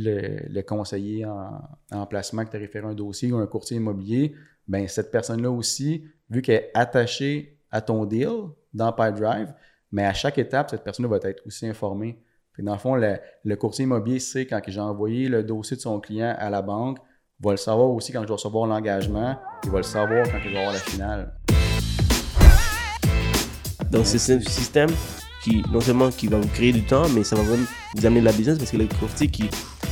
le, le, conseiller en, en placement qui t'a référé un dossier ou un courtier immobilier, ben cette personne-là aussi, vu qu'elle est attachée à ton deal dans Pipedrive, mais à chaque étape, cette personne-là va être aussi informée. dans le fond, le, courtier immobilier sait quand j'ai envoyé le dossier de son client à la banque, va le savoir aussi quand je vais recevoir l'engagement, il va le savoir quand il va avoir la finale. Donc c'est un système qui, non seulement qui va vous créer du temps, mais ça va vous amener de la business parce que le courtier qui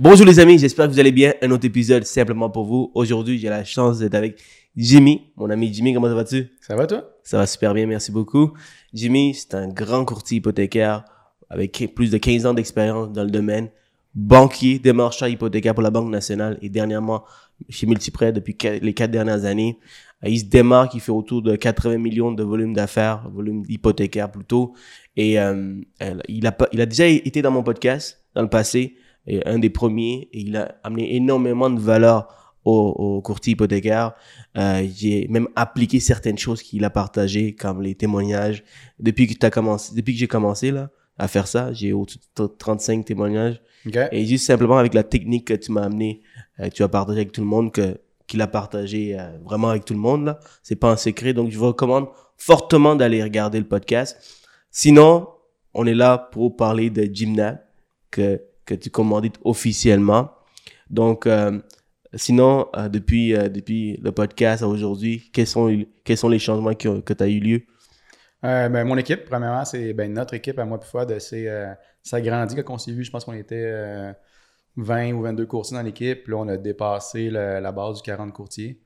Bonjour les amis, j'espère que vous allez bien. Un autre épisode simplement pour vous. Aujourd'hui, j'ai la chance d'être avec Jimmy, mon ami Jimmy. Comment vas-tu Ça va toi? Ça va super bien, merci beaucoup. Jimmy, c'est un grand courtier hypothécaire avec plus de 15 ans d'expérience dans le domaine. Banquier, démarcheur hypothécaire pour la Banque nationale et dernièrement chez Multiprêt depuis les quatre dernières années. Euh, il se démarque, il fait autour de 80 millions de volume d'affaires, volume hypothécaire plutôt. Et euh, il, a, il a déjà été dans mon podcast dans le passé, et un des premiers, et il a amené énormément de valeur au, au courtier hypothécaire. Euh, j'ai même appliqué certaines choses qu'il a partagées, comme les témoignages. Depuis que as commencé, depuis que j'ai commencé là à faire ça, j'ai autour de 35 témoignages. Et juste simplement avec la technique que tu m'as amené, euh, tu as partagé avec tout le monde, que qu'il a partagé euh, vraiment avec tout le monde là. C'est pas un secret, donc je vous recommande fortement d'aller regarder le podcast. Sinon, on est là pour parler de Gymnab que que tu commandites officiellement. Donc euh, sinon depuis depuis le podcast à aujourd'hui, quels sont quels sont les changements que que tu as eu lieu? Ben, mon équipe, premièrement, c'est ben, notre équipe à moi plus de c'est ça grandit quand on s'est vu. Je pense qu'on était 20 ou 22 courtiers dans l'équipe. Là, on a dépassé la base du 40 courtiers.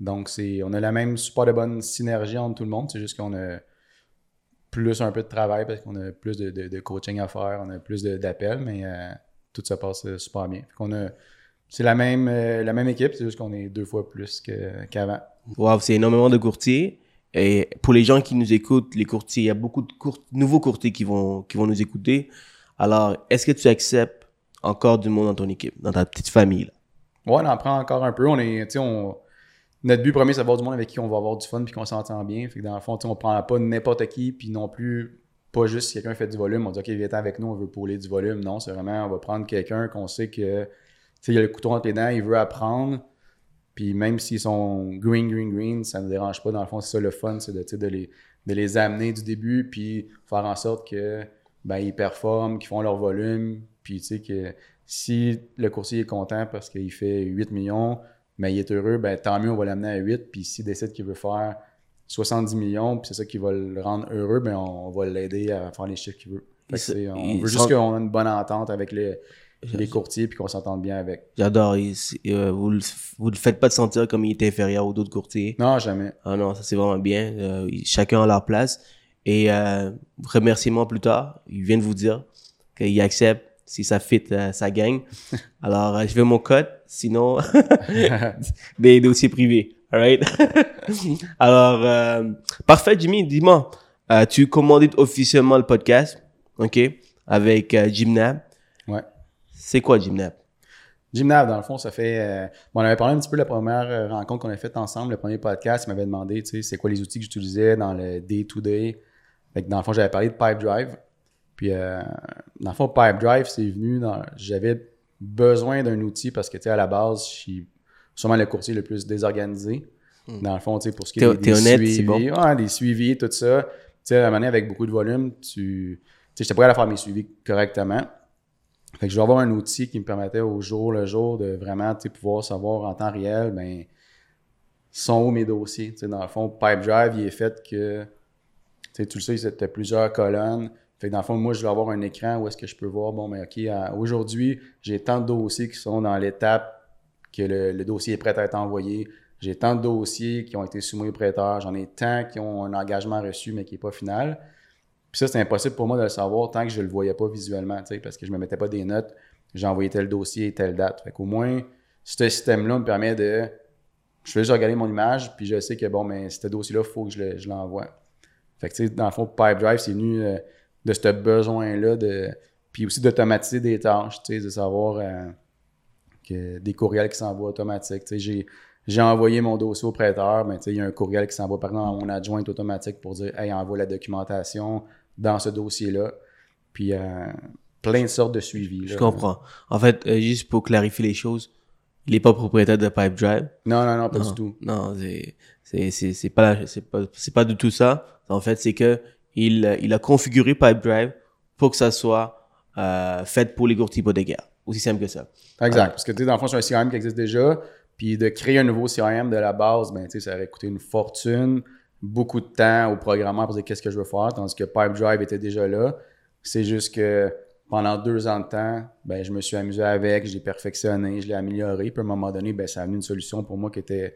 Donc, c'est, on a la même super de bonne synergie entre tout le monde. C'est juste qu'on a plus un peu de travail parce qu'on a plus de, coaching à faire, on a plus d'appels, mais euh, tout se passe euh, super bien. a, c'est la même, euh, la même équipe, c'est juste qu'on est deux fois plus qu'avant. wow, c'est énormément de courtiers. Et pour les gens qui nous écoutent, les courtiers, il y a beaucoup de nouveaux courtiers qui vont, qui vont nous écouter. Alors, est-ce que tu acceptes encore du monde dans ton équipe, dans ta petite famille. Là? Ouais, on en prend encore un peu. On est, on, notre but premier, c'est d'avoir du monde avec qui on va avoir du fun puis qu'on s'entend bien. Fait que dans le fond, on prend pas n'importe qui, puis non plus pas juste si quelqu'un fait du volume, on dit OK, viens avec nous, on veut pôler du volume. Non, c'est vraiment, on va prendre quelqu'un qu'on sait que il a le couteau entre les dents, il veut apprendre. Puis même s'ils sont green, green, green, ça ne dérange pas. Dans le fond, c'est ça le fun, c'est de, de, les, de les amener du début, puis faire en sorte que ben, ils performent, qu'ils font leur volume, puis tu sais que si le courtier est content parce qu'il fait 8 millions, mais il est heureux, ben tant mieux, on va l'amener à 8. Puis s'il décide qu'il veut faire 70 millions, puis c'est ça qui va le rendre heureux, ben on va l'aider à faire les chiffres qu'il veut. on veut juste qu'on ait une bonne entente avec les, les courtiers puis qu'on s'entende bien avec. J'adore. Euh, vous ne le faites pas de sentir comme il est inférieur aux autres courtiers. Non, jamais. Ah non, ça c'est vraiment bien. Euh, chacun a leur place. Et euh, remerciement plus tard, il vient de vous dire qu'il accepte si ça fit sa gang. Alors, je veux mon code, sinon des dossiers privés. Alright? Alors, euh, parfait, Jimmy, dis-moi, tu commandes officiellement le podcast, ok, avec Gymnab. Ouais. C'est quoi Gymnab? Gymnab, dans le fond, ça fait. bon, on avait parlé un petit peu de la première rencontre qu'on a faite ensemble, le premier podcast. Il m'avait demandé, tu sais, c'est quoi les outils que j'utilisais dans le day-to-day. Dans le fond, j'avais parlé de Pipe Drive. Puis, euh, dans le fond, Pipe Drive, c'est venu dans. J'avais besoin d'un outil parce que, tu sais, à la base, je suis sûrement le courtier le plus désorganisé. Hmm. Dans le fond, tu sais, pour ce qui est des, suivis, bon. ouais, des suivis, tout ça. Tu sais, à un moment avec beaucoup de volume, tu. Tu sais, j'étais prêt à faire mes suivis correctement. Fait que je vais avoir un outil qui me permettait au jour le jour de vraiment, pouvoir savoir en temps réel, ben, sont où mes dossiers. Tu sais, dans le fond, Pipe Drive, il est fait que, tu le sais, c'était plusieurs colonnes fait que dans le fond, moi, je vais avoir un écran où est-ce que je peux voir, bon, mais OK, aujourd'hui, j'ai tant de dossiers qui sont dans l'étape que le, dossier est prêt à être envoyé. J'ai tant de dossiers qui ont été soumis au prêteur. J'en ai tant qui ont un engagement reçu, mais qui n'est pas final. Puis ça, c'est impossible pour moi de le savoir tant que je ne le voyais pas visuellement, parce que je ne me mettais pas des notes j'ai envoyé tel dossier, telle date. Fait qu'au moins, ce système-là me permet de. Je fais juste regarder mon image, puis je sais que bon, mais ce dossier-là, il faut que je le- je l'envoie. Fait que, tu sais, dans le fond, Pipedrive, c'est venu euh, de ce besoin-là, de, puis aussi d'automatiser des tâches, tu sais, de savoir euh, que des courriels qui s'envoient automatiques. J'ai, j'ai envoyé mon dossier au prêteur, mais il y a un courriel qui s'envoie par exemple à mon adjointe automatique pour dire, hey, envoie la documentation dans ce dossier-là. Puis euh, plein de sortes de suivis. Je comprends. En fait, euh, juste pour clarifier les choses, il est pas propriétaire de Pipedrive. Non, non, non, pas non, du tout. Non, c'est c'est c'est c'est pas la- c'est pas c'est pas du tout ça. En fait, c'est que il il a configuré Pipedrive pour que ça soit euh, fait pour les courtiers hypothécaires. Aussi simple que ça. Exact. Parce que, tu sais, dans le fond, c'est un CRM qui existe déjà. Puis de créer un nouveau CRM de la base, ben, tu sais, ça aurait coûté une fortune, beaucoup de temps au programmeur pour dire qu'est-ce que je veux faire, tandis que Pipedrive était déjà là. C'est juste que pendant deux ans de temps, ben, je me suis amusé avec, je l'ai perfectionné, je l'ai amélioré. Puis à un moment donné, ben, ça a amené une solution pour moi qui était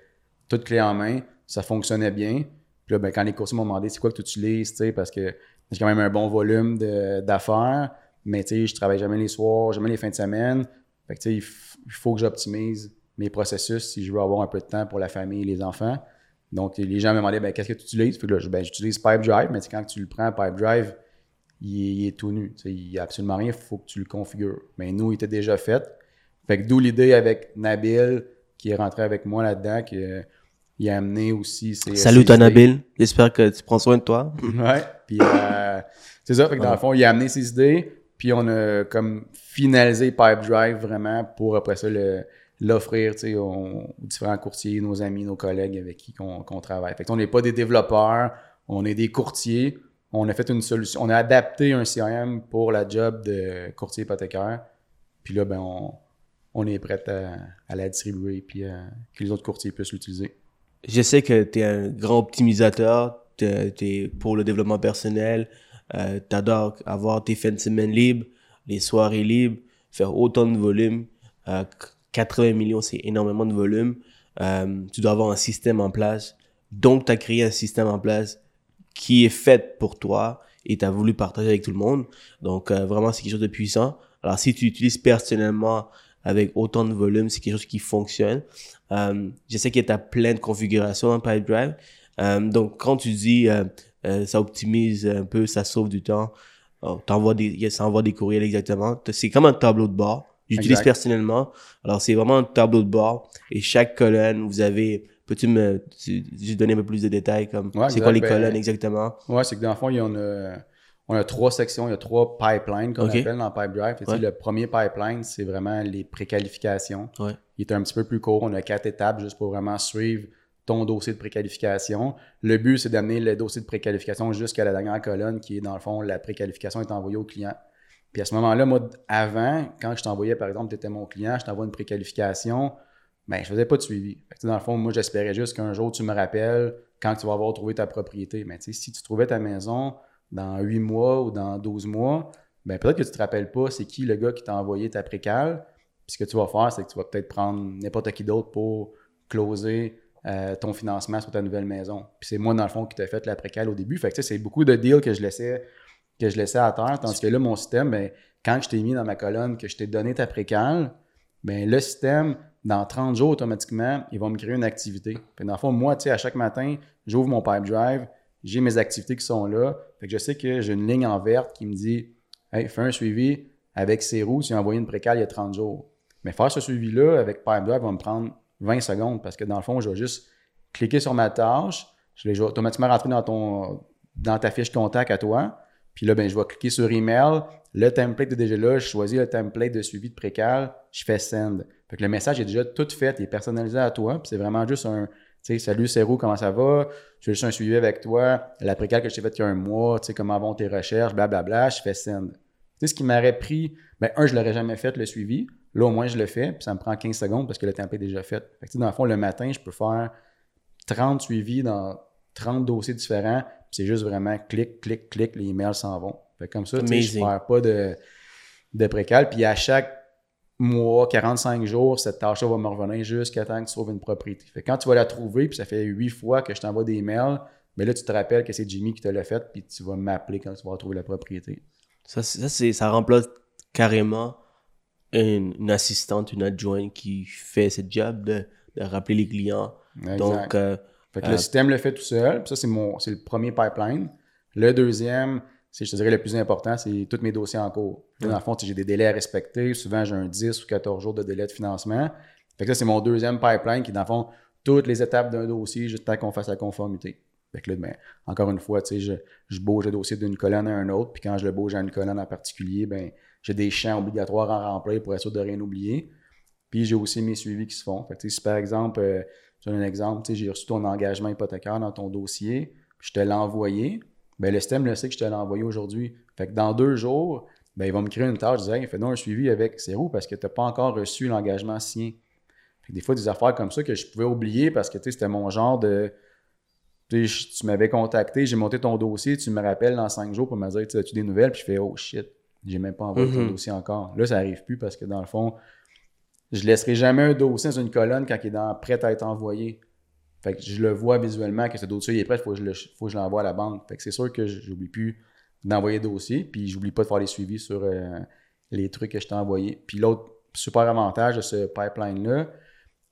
toute clé en main. Ça fonctionnait bien. Puis là, ben, quand les coursiers m'ont demandé c'est quoi que tu utilises, tu sais, parce que j'ai quand même un bon volume d'affaires, mais tu sais, je travaille jamais les soirs, jamais les fins de semaine. Fait que tu sais, il faut que j'optimise mes processus si je veux avoir un peu de temps pour la famille et les enfants. Donc, les gens me demandaient ben, qu'est-ce que tu utilises? Fait que là, ben, j'utilise Pipedrive, mais tu sais, quand tu le prends, Pipedrive, il est, il est tout nu. Tu sais, il n'y a absolument rien, il faut que tu le configures. Mais nous, il était déjà fait. Fait que d'où l'idée avec Nabil, qui est rentré avec moi là-dedans, qui euh, il a amené aussi ses. Salut ses. Nabil. J'espère que tu prends soin de toi. Ouais. Puis euh, c'est ça. Fait que dans le fond, il a amené ses idées. Puis on a comme finalisé Pipedrive vraiment pour après ça l'offrir aux, différents courtiers, nos amis, nos collègues avec qui qu'on travaille. Fait on n'est pas des développeurs, on est des courtiers. On a fait une solution, on a adapté un CRM pour la job de courtier hypothécaire. Puis là, ben on, on est prêt à, à la distribuer puis euh, que les autres courtiers puissent l'utiliser. Je sais que tu es un grand optimisateur, tu es pour le développement personnel, euh, tu adores avoir tes fins de semaine libres, les soirées libres, faire autant de volume. Euh, 80 millions, c'est énormément de volume. Euh, tu dois avoir un système en place. Donc, tu as créé un système en place qui est fait pour toi et tu as voulu partager avec tout le monde. Donc, euh, vraiment, c'est quelque chose de puissant. Alors, si tu utilises personnellement avec autant de volume, c'est quelque chose qui fonctionne. Euh, je sais que tu as plein de configurations dans Pipedrive. Euh, donc, quand tu dis euh, euh, ça optimise un peu, ça sauve du temps, oh, t'envoies des, ça envoie des courriels exactement. C'est comme un tableau de bord. J'utilise personnellement. Alors, c'est vraiment un tableau de bord. Et chaque colonne, vous avez... Peux-tu me juste donner un peu plus de détails comme Ouais, c'est quoi les. Ben, colonnes exactement? Ouais, c'est que dans le fond, il y a, on a trois sections, il y a trois pipelines qu'on Ok. appelle dans Pipedrive. Ouais. Le premier pipeline, c'est vraiment les préqualifications. Ouais. Il est un petit peu plus court. On a quatre étapes juste pour vraiment suivre ton dossier de préqualification. Le but, c'est d'amener le dossier de préqualification jusqu'à la dernière colonne qui est, dans le fond, la préqualification est envoyée au client. Puis à ce moment-là, moi, avant, quand je t'envoyais, par exemple, tu étais mon client, je t'envoie une préqualification, ben, je faisais pas de suivi. Dans le fond, moi, j'espérais juste qu'un jour, tu me rappelles quand tu vas avoir trouvé ta propriété. Mais sais, si tu trouvais ta maison dans 8 mois ou dans 12 mois, ben, peut-être que tu te rappelles pas c'est qui le gars qui t'a envoyé ta précale. Puis ce que tu vas faire, c'est que tu vas peut-être prendre n'importe qui d'autre pour closer euh, ton financement sur ta nouvelle maison. Puis c'est moi, dans le fond, qui t'ai fait la précale au début. Fait que c'est beaucoup de deals que je laissais que je laissais à terre. Tandis que là, mon système, ben, quand je t'ai mis dans ma colonne, que je t'ai donné ta précale, ben, le système, dans 30 jours, automatiquement, il va me créer une activité. Que dans le fond, moi, à chaque matin, j'ouvre mon pipe drive, j'ai mes activités qui sont là. Fait que je sais que j'ai une ligne en verte qui me dit Hey, fais un suivi avec ces roues, tu as envoyé une précale il y a 30 jours. Mais faire ce suivi-là avec Pipedrive va me prendre 20 secondes parce que dans le fond, je vais juste cliquer sur ma tâche, je vais automatiquement rentrer dans, ton, dans ta fiche contact à toi. Puis là, ben, je vais cliquer sur email. Le template est déjà là. Je choisis le template de suivi de précal. Je fais send. Fait que le message est déjà tout fait. Il est personnalisé à toi. Puis c'est vraiment juste un, tu sais, salut Cérou, comment ça va? Je fais juste un suivi avec toi. La précale que je t'ai faite il y a un mois, comment vont tes recherches, blablabla. Je fais send. Tu sais, ce qui m'aurait pris, ben, un, je l'aurais jamais fait, le suivi. Là, au moins, je le fais. Puis ça me prend 15 secondes parce que le template est déjà fait. Fait que, dans le fond, le matin, je peux faire 30 suivis dans 30 dossiers différents. Puis c'est juste vraiment clic, clic, clic, les emails s'en vont. Fait que comme ça, je ne perds pas de, de précal. Puis à chaque mois, 45 jours, cette tâche-là va me revenir jusqu'à temps que tu trouves une propriété. Fait que quand tu vas la trouver, puis ça fait 8 fois que je t'envoie des mails, mais là, tu te rappelles que c'est Jimmy qui te l'a fait, puis tu vas m'appeler quand tu vas trouver la propriété. Ça, ça, c'est, ça remplace carrément une, une assistante, une adjointe qui fait ce job de, de rappeler les clients. Exact. Donc, euh, Fait que Euh, le système le fait tout seul. Puis ça, c'est mon c'est le premier pipeline. Le deuxième, c'est, je te dirais, le plus important, c'est tous mes dossiers en cours. Dans le fond, j'ai des délais à respecter. Souvent, j'ai un 10 ou 14 jours de délai de financement. Fait que ça, c'est mon deuxième pipeline qui, dans le fond, toutes les étapes d'un dossier jusqu'à qu'on fasse la conformité. Fait que là, ben, encore une fois, tu sais, je, je bouge le dossier d'une colonne à une autre. Puis quand je le bouge à une colonne en particulier, ben, j'ai des champs obligatoires à remplir pour être sûr de rien oublier. Puis j'ai aussi mes suivis qui se font. Fait si par exemple, euh, je donne un exemple, j'ai reçu ton engagement hypothécaire dans ton dossier, puis je te l'ai envoyé, ben le système le sait que je te l'ai envoyé aujourd'hui. Fait que dans deux jours, ben il va me créer une tâche, je disais, hey, fais donc un suivi avec Zéro parce que tu n'as pas encore reçu l'engagement que des fois, des affaires comme ça que je pouvais oublier parce que c'était mon genre de. Tu m'avais contacté, j'ai monté ton dossier, tu me rappelles dans cinq jours pour me dire, tu as-tu des nouvelles? Puis je fais, oh shit, j'ai même pas envoyé ton Mhm. dossier encore. Là, ça arrive plus parce que dans le fond, je laisserai jamais un dossier dans une colonne quand il est dans, prêt à être envoyé. Fait que je le vois visuellement que ce dossier est prêt, il faut que je le- l'envoie à la banque. Fait que c'est sûr que j'oublie plus d'envoyer le dossier, puis j'oublie pas de faire les suivis sur euh, les trucs que je t'ai envoyés. Puis l'autre super avantage de ce pipeline-là,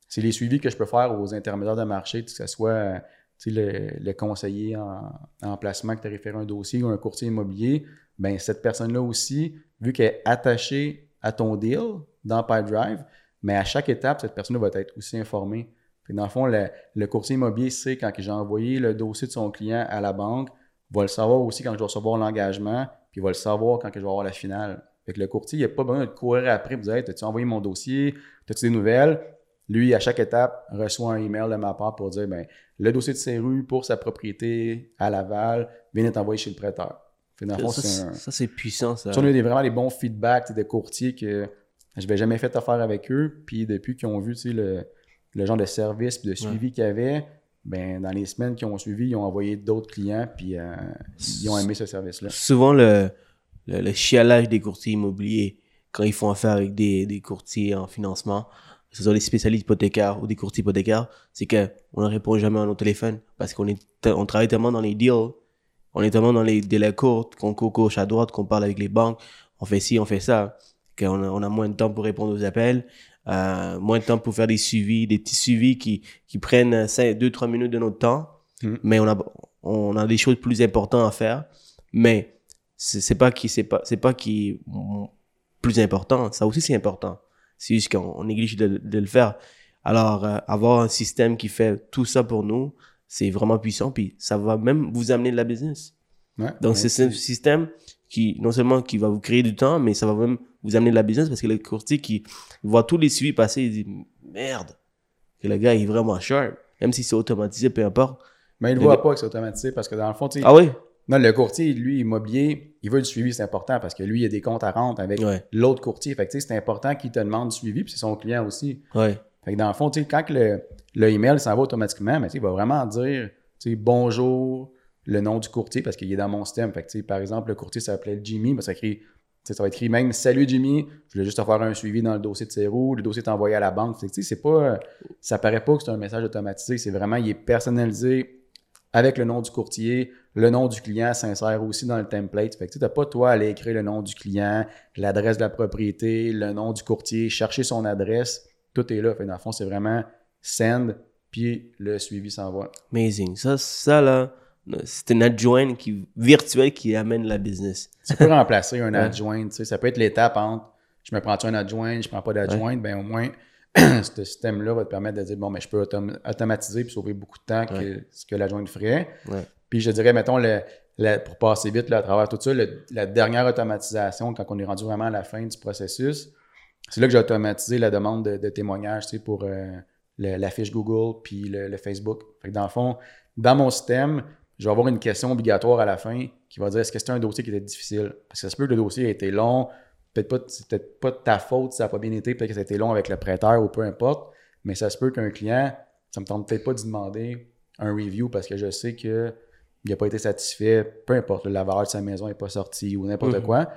c'est les suivis que je peux faire aux intermédiaires de marché, que ce soit le conseiller en, en placement qui t'a référé un dossier ou un courtier immobilier, ben cette personne-là aussi, vu qu'elle est attachée à ton deal dans PipeDrive, mais à chaque étape, cette personne-là va être aussi informée. Puis dans le fond, le, courtier immobilier sait quand j'ai envoyé le dossier de son client à la banque, va le savoir aussi quand je vais recevoir l'engagement, puis va le savoir quand je vais avoir la finale. Fait que le courtier, il n'a pas besoin de courir après pour dire hey, T'as-tu envoyé mon dossier T'as-tu des nouvelles? Lui, à chaque étape, reçoit un email de ma part pour dire ben, Le dossier de Serru pour sa propriété à Laval vient d'être envoyé chez le prêteur. Dans ça, c'est un. ça, c'est puissant, ça. Ça, on a eu des- vraiment des bons feedbacks de courtiers que je n'avais jamais fait affaire avec eux. Puis depuis qu'ils ont vu le, le genre de service et de suivi qu'il y avait, ben, dans les semaines qui ont suivi, ils ont envoyé d'autres clients puis euh, ils ont aimé ce service-là. Souvent, le, le, le chialage des courtiers immobiliers, quand ils font affaire avec des, des courtiers en financement, que ce soit des spécialistes hypothécaires ou des courtiers hypothécaires, c'est qu'on ne répond jamais à nos téléphones parce qu'on est, on travaille tellement dans les deals, on est tellement dans les délais courts, qu'on court gauche à droite, qu'on parle avec les banques, on fait ci, on fait ça, qu'on a, on a moins de temps pour répondre aux appels, euh, moins de temps pour faire des suivis, des petits suivis qui, qui prennent 2-3 minutes de notre temps, Mm. mais on a, on a des choses plus importantes à faire, mais c'est pas qui c'est pas c'est pas qui plus important. Ça aussi c'est important. C'est juste qu'on on néglige de, de le faire. Alors euh, avoir un système qui fait tout ça pour nous c'est vraiment puissant puis ça va même vous amener de la business Ouais. donc c'est un système qui non seulement qui va vous créer du temps mais ça va même vous amener de la business parce que le courtier qui voit tous les suivis passer il dit merde que le gars il est vraiment sharp même si c'est automatisé peu importe Mais il ne voit gars- pas que c'est automatisé parce que dans le fond, ah oui? non, le courtier, lui, immobilier, il veut du suivi, c'est important parce que lui, il a des comptes à rendre avec Ouais. l'autre courtier. Fait que, tu sais, c'est important qu'il te demande du suivi, puis c'est son client aussi. ouais Fait que dans le fond, quand le, le email s'en va automatiquement, mais sais, il va vraiment dire, bonjour, le nom du courtier parce qu'il est dans mon système. Fait que, par exemple, le courtier s'appelait Jimmy, mais ça, écrit, ça va être écrit même Salut Jimmy, je voulais juste te faire un suivi dans le dossier de Cero, le dossier est envoyé à la banque. Fait que, pas, ça paraît pas que c'est un message automatisé, c'est vraiment, il est personnalisé avec le nom du courtier, le nom du client s'insère aussi dans le template. Fait que tu n'as pas toi à aller écrire le nom du client, l'adresse de la propriété, le nom du courtier, chercher son adresse. Tout est là. Fait dans le fond, c'est vraiment send, puis le suivi s'envoie. Amazing. Ça, ça là, c'est une adjointe qui, virtuelle qui amène la business. Tu peux remplacer un adjoint. tu sais, Ça peut être l'étape entre je me prends-tu un adjoint, je prends pas d'adjointe, ben au moins ce système-là va te permettre de dire bon, mais je peux autom- automatiser puis sauver beaucoup de temps que ce que l'adjointe ferait. Ouais. Puis je dirais, mettons, le, le- pour passer vite là, à travers tout ça, le- la dernière automatisation, quand on est rendu vraiment à la fin du processus, c'est là que j'ai automatisé la demande de, de témoignage tu sais, pour euh, le- la fiche Google puis le, le Facebook. Fait que dans le fond, dans mon système, je vais avoir une question obligatoire à la fin qui va dire est-ce que c'était un dossier qui était difficile? Parce que ça se peut que le dossier a été long, peut-être pas, c'est peut-être pas de ta faute si ça n'a pas bien été, peut-être que ça a été long avec le prêteur ou peu importe, mais ça se peut qu'un client, ça me tente peut-être pas d'y demander un review parce que je sais que il n'a pas été satisfait, peu importe, la valeur de sa maison n'est pas sortie ou n'importe Mhm. quoi.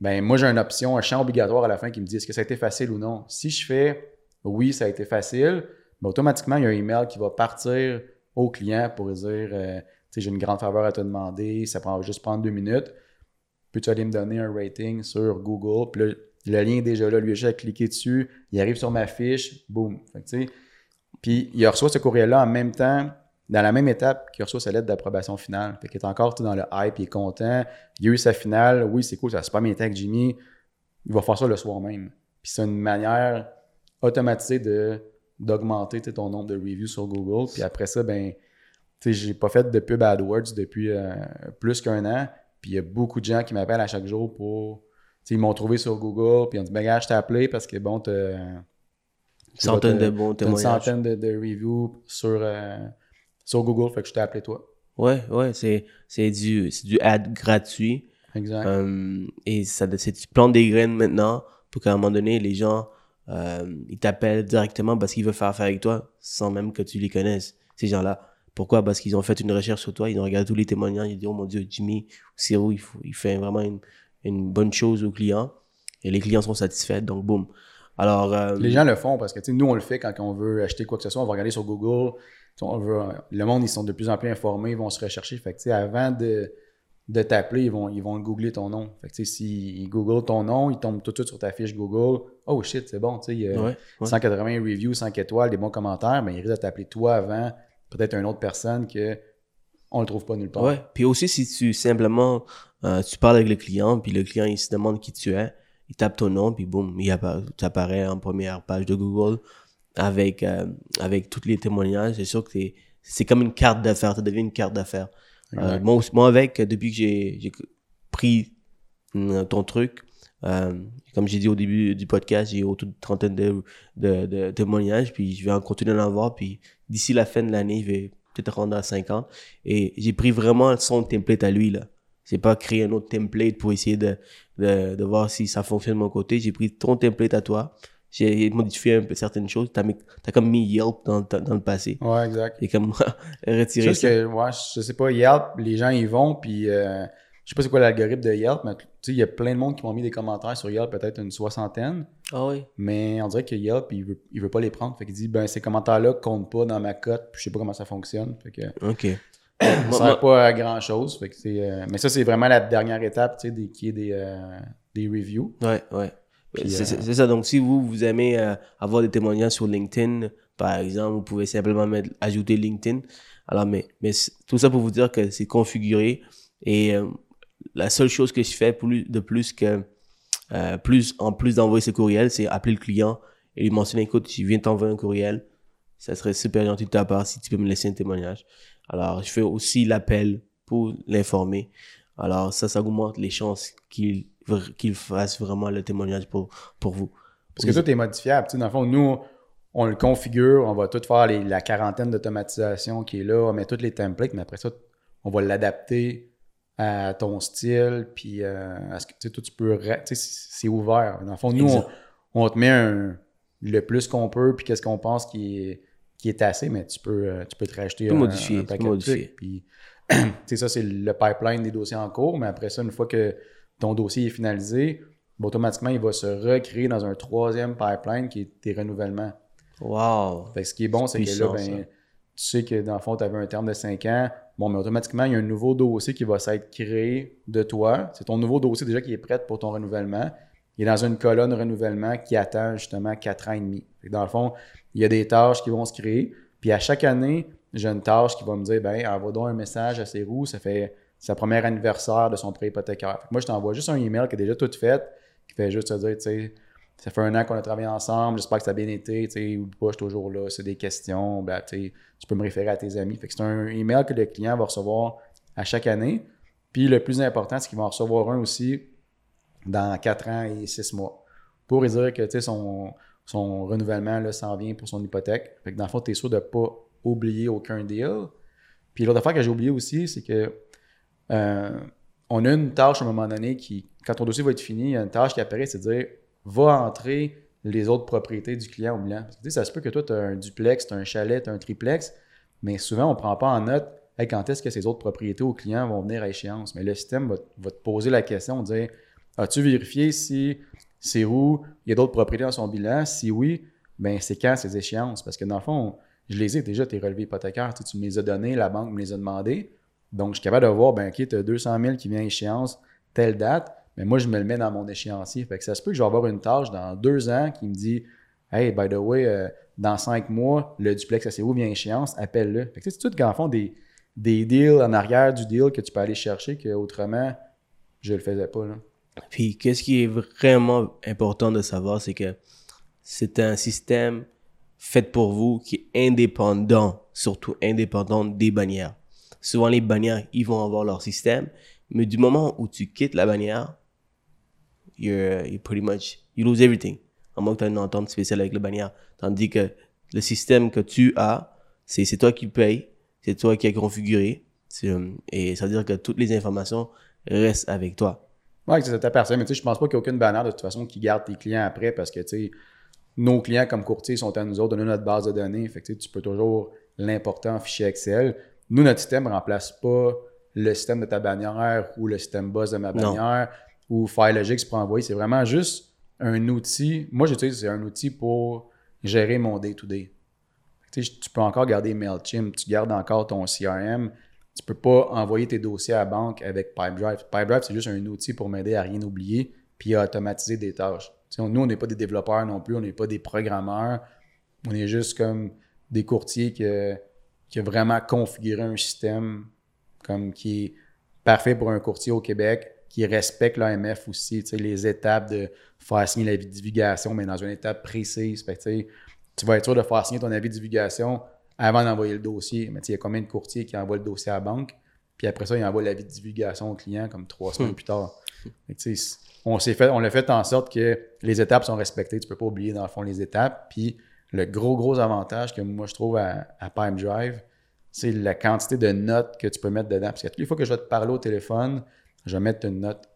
Ben moi, j'ai une option, un champ obligatoire à la fin qui me dit est-ce que ça a été facile ou non? Si je fais oui, ça a été facile, ben, automatiquement, il y a un email qui va partir au client pour dire euh, tu sais, j'ai une grande faveur à te demander, ça prend juste prendre deux minutes. Peux-tu aller me donner un rating sur Google? Puis le lien est déjà là. Lui, j'ai cliqué dessus, il arrive sur ma fiche, boum. Puis il reçoit ce courriel-là en même temps, dans la même étape qu'il reçoit sa lettre d'approbation finale. Fait qu'il est encore tout dans le hype, il est content. Il a eu sa finale, oui, c'est cool, ça se pas bien avec Jimmy. Il va faire ça le soir même. Puis c'est une manière automatisée de d'augmenter ton nombre de reviews sur Google. Puis après ça, ben, tu sais, j'ai pas fait de pub AdWords depuis euh, plus qu'un an. Puis il y a beaucoup de gens qui m'appellent à chaque jour pour. ils m'ont trouvé sur Google, puis ils ont dit, ben, gars, je t'ai appelé parce que bon, tu centaine de bons témoignages. Une centaine de, de reviews sur, euh, sur Google, fait que je t'ai appelé toi. Ouais, ouais, c'est, c'est du, du ad gratuit. Exact. Euh, et ça, c'est, tu plantes des graines maintenant pour qu'à un moment donné, les gens, euh, ils t'appellent directement parce qu'ils veulent faire affaire avec toi sans même que tu les connaisses, ces gens-là. Pourquoi? Parce qu'ils ont fait une recherche sur toi, ils ont regardé tous les témoignages, ils disent, oh mon Dieu, Jimmy Siro, il, faut, il fait vraiment une, une bonne chose aux clients. Et les clients sont satisfaits, donc boum. Alors, euh, les gens le font parce que nous, on le fait quand on veut acheter quoi que ce soit. On va regarder sur Google. On veut, le monde, ils sont de plus en plus informés, ils vont se rechercher. Fait que, avant de, de t'appeler, ils vont, ils vont googler ton nom. Fait que, s'ils googlent ton nom, ils tombent tout de suite sur ta fiche Google. Oh shit, c'est bon. Il y a 180 reviews, 5 étoiles, des bons commentaires, mais ils risquent de t'appeler toi avant, peut-être une autre personne que on le trouve pas nulle part. Ouais. Puis aussi, si tu simplement euh, tu parles avec le client, puis le client il se demande qui tu es, il tape ton nom, puis boum, il tu apparais en première page de Google avec, euh, avec tous les témoignages. C'est sûr que c'est comme une carte d'affaires, ça devient une carte d'affaires. Euh, moi, moi, avec, depuis que j'ai pris euh, ton truc, comme j'ai dit au début du podcast, j'ai autour d'une trentaine de, de, de, témoignages, puis je vais en continuer à en avoir, puis d'ici la fin de l'année, je vais peut-être rendre à 50. Et j'ai pris vraiment son template à lui, là. J'ai pas créé un autre template pour essayer de, de, de voir si ça fonctionne de mon côté. J'ai pris ton template à toi. J'ai modifié un peu certaines choses. T'as, as comme mis Yelp dans, dans le passé. Ouais, exact. Et comme retiré ça. Que, ouais, je sais pas, Yelp, les gens y vont, puis euh, je sais pas c'est quoi l'algorithme de Yelp, mais tu sais, il y a plein de monde qui m'ont mis des commentaires sur Yelp, peut-être une soixantaine. Ah oui. Mais on dirait que Yelp, il veut, il veut pas les prendre. Fait qu'il dit, ben, ces commentaires-là comptent pas dans ma cote, puis je sais pas comment ça fonctionne. Fait que, OK ça sert pas à grand chose. Euh, mais ça, c'est vraiment la dernière étape, tu sais, qui est des, euh, des reviews. Ouais, ouais. Euh, c'est ça. Donc, si vous, vous aimez avoir des témoignages sur LinkedIn, par exemple, vous pouvez simplement mettre, ajouter LinkedIn. Alors, mais, mais tout ça pour vous dire que c'est configuré. Et la seule chose que je fais plus, de plus que, plus, en plus d'envoyer ce courriel, c'est appeler le client et lui mentionner, écoute, je viens t'envoyer un courriel. Ça serait super gentil de ta part si tu peux me laisser un témoignage. Alors, je fais aussi l'appel pour l'informer. Alors, ça, ça augmente les chances qu'il qu'il fasse vraiment le témoignage pour, pour vous. Parce que tout est modifiable. Tu sais, dans le fond, nous, on le configure, on va tout faire la quarantaine d'automatisation qui est là, on met tous les templates, mais après ça, on va l'adapter à ton style, puis euh, à ce que tu, sais, tu peux. c'est ouvert. Dans le fond, nous, on, te met le plus qu'on peut, puis qu'est-ce qu'on pense qui est qui est assez, mais tu peux, euh, tu peux te racheter un, modifier, un paquet modifier. Puis, ça, c'est le pipeline des dossiers en cours, mais après ça, une fois que ton dossier est finalisé, ben, automatiquement, il va se recréer dans un troisième pipeline qui est tes renouvellements. Wow! Fait ce qui est bon, c'est que là, ben, tu sais que dans le fond, tu avais un terme de 5 ans. Bon, mais automatiquement, il y a un nouveau dossier qui va s'être créé de toi. C'est ton nouveau dossier déjà qui est prêt pour ton renouvellement. Il est dans une colonne renouvellement qui attend justement 4 ans et demi. Dans le fond, il y a des tâches qui vont se créer. Puis à chaque année, j'ai une tâche qui va me dire ben envoie donc un message à ses roues, ça fait sa première anniversaire de son prêt hypothécaire. moi, je t'envoie juste un email qui est déjà tout fait, qui fait juste te dire, tu sais, ça fait un an qu'on a travaillé ensemble, j'espère que ça a bien été, tu sais, ou pas, je suis toujours là, c'est des questions, ben, tu peux me référer à tes amis. Fait c'est un email que le client va recevoir à chaque année. Puis le plus important, c'est qu'il va en recevoir un aussi dans 4 ans et 6 mois. Pour dire que, tu sais, son, son renouvellement s'en vient pour son hypothèque. Fait que dans le fond, tu es sûr de pas oublier aucun deal. Puis l'autre affaire que j'ai oublié aussi, c'est que euh, on a une tâche à un moment donné qui, quand ton dossier va être fini, il y a une tâche qui apparaît, c'est de dire va entrer les autres propriétés du client au bilan. Parce que, ça se peut que toi, tu as un duplex, tu as un chalet, tu as un triplex, mais souvent, on ne prend pas en note quand est-ce que ces autres propriétés au client vont venir à échéance? Mais le système va, va te poser la question, dire as-tu vérifié si c'est où? Il y a d'autres propriétés dans son bilan. Si oui, ben c'est quand ces échéances? Parce que dans le fond, je les ai déjà, tes relevés hypothécaires. Tu, me les as donnés, la banque me les a demandés. Donc, je suis capable de voir, ben OK, tu as 200 000 qui vient à échéance, telle date. Mais moi, je me le mets dans mon échéancier. Fait que ça se peut que je vais avoir une tâche dans deux ans qui me dit Hey, by the way, euh, dans cinq mois, le duplex à où vient échéance, appelle-le. Fait que c'est tout qu'en fond des, des deals en arrière du deal que tu peux aller chercher que autrement je le faisais pas. Puis, qu'est-ce qui est vraiment important de savoir, c'est que c'est un système fait pour vous qui est indépendant, surtout indépendant des bannières. Souvent, les bannières, ils vont avoir leur système, mais du moment où tu quittes la bannière, you're, you're pretty much, you lose everything. À moins que tu aies une entente spéciale avec la bannière. Tandis que le système que tu as, c'est, c'est toi qui le payes, c'est toi qui as configuré, et ça veut dire que toutes les informations restent avec toi. Oui, c'est ta personne. Mais tu sais, je pense pas qu'il y a aucune bannière de toute façon qui garde tes clients après parce que, tu sais, nos clients comme courtiers sont à nous autres, donner notre base de données. Fait que, tu peux toujours l'importer en fichier Excel. Nous, notre système ne remplace pas le système de ta bannière ou le système boss de ma bannière ou FileLogix pour envoyer. C'est vraiment juste un outil. Moi, j'utilise c'est un outil pour gérer mon day-to-day. Tu peux encore garder MailChimp, tu gardes encore ton CRM, tu peux pas envoyer tes dossiers à la banque avec Pipedrive. Pipedrive, c'est juste un outil pour m'aider à rien oublier puis à automatiser des tâches. Nous, on n'est pas des développeurs non plus, on n'est pas des programmeurs. On est juste comme des courtiers qui, qui ont vraiment configuré un système comme qui est parfait pour un courtier au Québec, qui respecte l'AMF aussi, les étapes de faire signer l'avis de divulgation, mais dans une étape précise. tu vas être sûr de faire signer ton avis de divulgation avant d'envoyer le dossier. Mais il y a combien de courtiers qui envoient le dossier à la banque, puis après ça, ils envoient l'avis de divulgation au client comme trois semaines hmm. plus tard. On s'est fait, l'a fait en sorte que les étapes sont respectées. Tu peux pas oublier, dans le fond, les étapes. Puis le gros, gros avantage que moi, je trouve à, à Drive, c'est la quantité de notes que tu peux mettre dedans. Parce que toutes les fois que je vais te parler au téléphone, je vais mettre une note.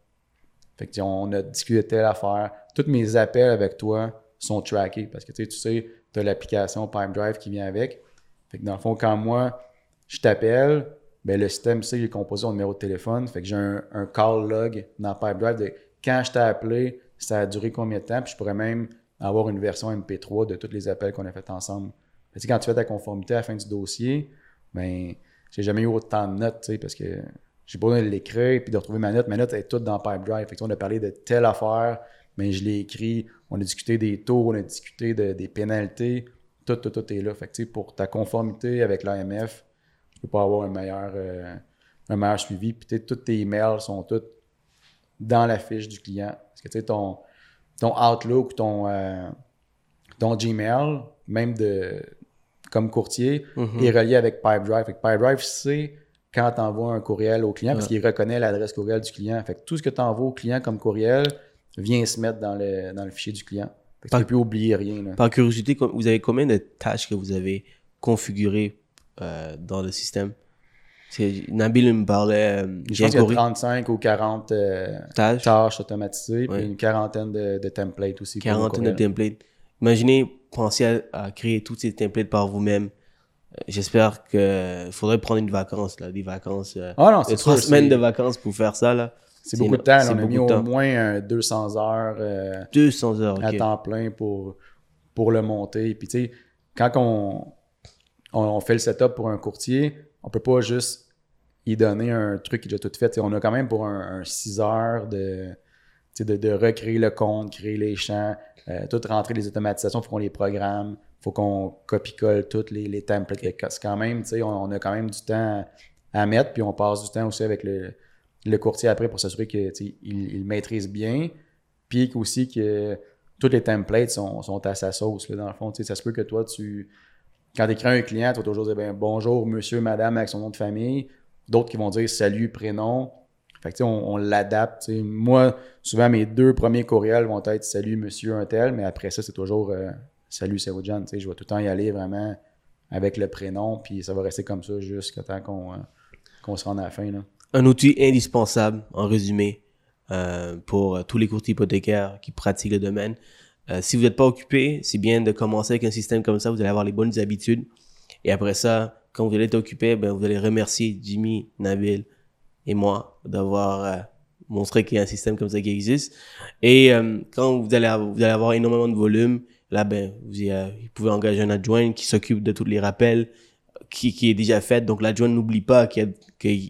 Fait on a discuté de telle affaire. Tous mes appels avec toi sont trackés parce que tu sais, tu as l'application Drive qui vient avec. Fait que dans le fond, quand moi, je t'appelle, ben le système sait que j'ai composé mon numéro de téléphone. Fait que j'ai un, call log dans Pipedrive de quand je t'ai appelé, ça a duré combien de temps, puis je pourrais même avoir une version MP3 de tous les appels qu'on a fait ensemble. Fait que quand tu fais ta conformité à la fin du dossier, ben j'ai jamais eu autant de notes, parce que j'ai pas besoin de l'écrire puis de retrouver ma note. Ma note est toute dans Pipedrive. Fait que, on a parlé de telle affaire, mais je l'ai écrit. On a discuté des taux, on a discuté des pénalités tout, tout, tout est là. Fait que, pour ta conformité avec l'AMF, peux pas avoir un meilleur, euh, un meilleur suivi. Puis tous tes emails sont tous dans la fiche du client. Parce que ton, ton Outlook, ton, euh, ton Gmail, même de comme courtier, mm-hmm. est relié avec Pipedrive. Fait que Pipedrive sait quand tu envoies un courriel au client parce qu'il reconnaît l'adresse courriel du client. Fait que tout ce que tu envoies au client comme courriel vient se mettre dans le, dans le fichier du client. Tu peux oublier rien. Par curiosité, vous avez combien de tâches que vous avez configurées euh, dans le système Nabil me parlait. Euh, je pense qu'il y a 35 ou 40 euh, tâches. automatisées, puis une quarantaine de, templates aussi. Quarantaine de templates. Imaginez, pensez à, créer tous ces templates par vous-même. J'espère qu'il faudrait prendre une vacance, là, des vacances. ah non, c'est trois semaines de vacances pour faire ça. Là. C'est beaucoup de temps. On a mis au moins 200 heures, 200 euh, heures à temps plein pour, pour le monter. Puis tu sais, quand on, on, fait le setup pour un courtier, on peut pas juste y donner un truc qui est déjà tout fait. on a quand même pour un, 6 heures de, recréer le compte, créer les champs, euh, tout rentrer les automatisations, faut qu'on les programme, il faut qu'on copie-colle toutes les, templates. C'est quand même, on, a quand même du temps à mettre, puis on passe du temps aussi avec le, courtier après pour s'assurer qu'il il maîtrise bien, puis aussi que tous les templates sont, à sa sauce. Dans le fond, ça se peut que toi, tu quand tu écris un client, tu vas toujours dire ben, bonjour, monsieur, madame, avec son nom de famille. D'autres qui vont dire salut, prénom. Fait que, on, on l'adapte. Moi, souvent, mes deux premiers courriels vont être salut, monsieur, un tel, mais après ça, c'est toujours euh, salut, c'est John. Je vais tout le temps y aller vraiment avec le prénom, puis ça va rester comme ça jusqu'à temps qu'on euh, se rende à la fin. Un outil indispensable, en résumé, euh, pour tous les courtiers hypothécaires qui pratiquent le domaine. Euh, si vous n'êtes pas occupé, c'est bien de commencer avec un système comme ça, vous allez avoir les bonnes habitudes. Et après ça, quand vous allez être occupé, ben, vous allez remercier Jimmy, Nabil et moi d'avoir montré qu'il y a un système comme ça qui existe. Et quand vous allez, avoir, énormément de volume, là, ben, vous, vous pouvez engager un adjoint qui s'occupe de tous les rappels, qui, qui est déjà faite. Donc, l'adjoint n'oublie pas qu'elle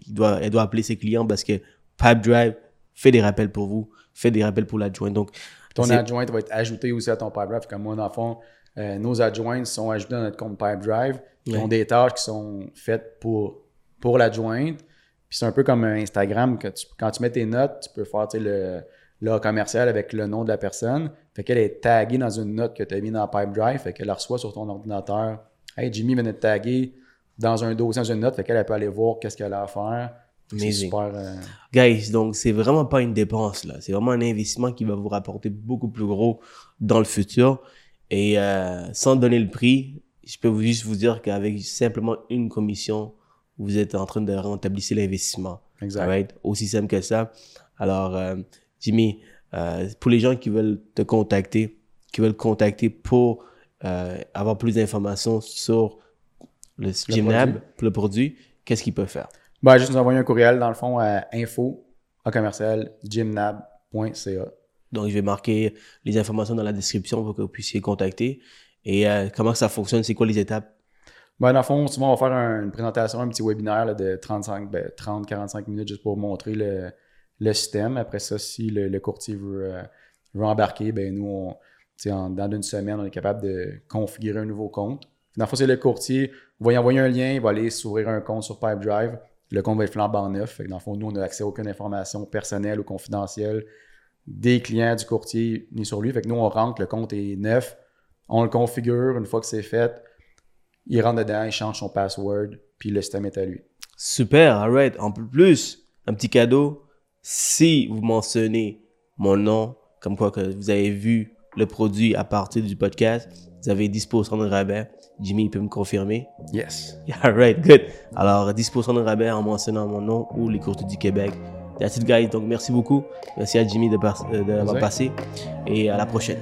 doit, elle doit appeler ses clients parce que Pipedrive fait des rappels pour vous, fait des rappels pour l'adjoint. Donc, Ton adjointe va être ajouté aussi à ton PipeDrive. Comme moi, dans le fond, euh, nos adjointes sont ajoutées dans notre compte PipeDrive. Ils Ouais. ont des tâches qui sont faites pour, pour l'adjointe. Puis c'est un peu comme Instagram. Que tu- quand tu mets tes notes, tu peux faire tu sais, le, le commercial avec le nom de la personne. Fait qu'elle est taguée dans une note que tu as mis dans PipeDrive. Fait qu'elle la reçoit sur ton ordinateur. Hey, Jimmy venait de taguer dans un dossier, dans une note. Fait qu'elle elle peut aller voir qu'est-ce qu'elle a à faire. Amazing. super. euh, Guys, donc c'est vraiment pas une dépense là, c'est vraiment un investissement qui va vous rapporter beaucoup plus gros dans le futur. Et euh, sans donner le prix, je peux vous juste vous dire qu'avec simplement une commission, vous êtes en train de rentabiliser l'investissement. exact. Alright? Aussi simple que ça. Alors, euh, Jimmy, euh, pour les gens qui veulent te contacter, qui veulent contacter pour avoir plus d'informations sur le, Gymnab, produit. pour le produit, qu'est-ce qu'ils peuvent faire? Ben, juste nous envoyer un courriel, dans le fond, à info, à commercial, gymnab.ca. Donc, je vais marquer les informations dans la description pour que vous puissiez contacter. Et euh, comment ça fonctionne? C'est quoi les étapes? Ben, dans le fond, souvent, on va faire un- une présentation, un petit webinaire là, de 35, ben, 30-45 minutes juste pour montrer le, le système. Après ça, si le, le courtier veut, euh, veut embarquer, ben, nous, on, en, dans une semaine, on est capable de configurer un nouveau compte. Dans le fond, c'est le courtier. On va y envoyer un lien, il va aller s'ouvrir un compte sur PipeDrive. Le compte va être flambant neuf. Dans le fond, nous, on n'a accès à aucune information personnelle ou confidentielle des clients du courtier ni sur lui. Fait que nous, on rentre, le compte est neuf. On le configure. Une fois que c'est fait, il rentre dedans, il change son password, puis le système est à lui. Super, alright. En plus, un petit cadeau. Si vous mentionnez mon nom, comme quoi que vous avez vu le produit à partir du podcast, vous avez 10% de rabais. Jimmy il peut me confirmer. Yes. Alright, good. Alors, 10% de rabais en mentionnant mon nom ou les courtiers du Québec. That's it, guys. Donc, merci beaucoup. Merci à Jimmy de, par- euh, d'avoir Plaisir. passé. Et à la prochaine.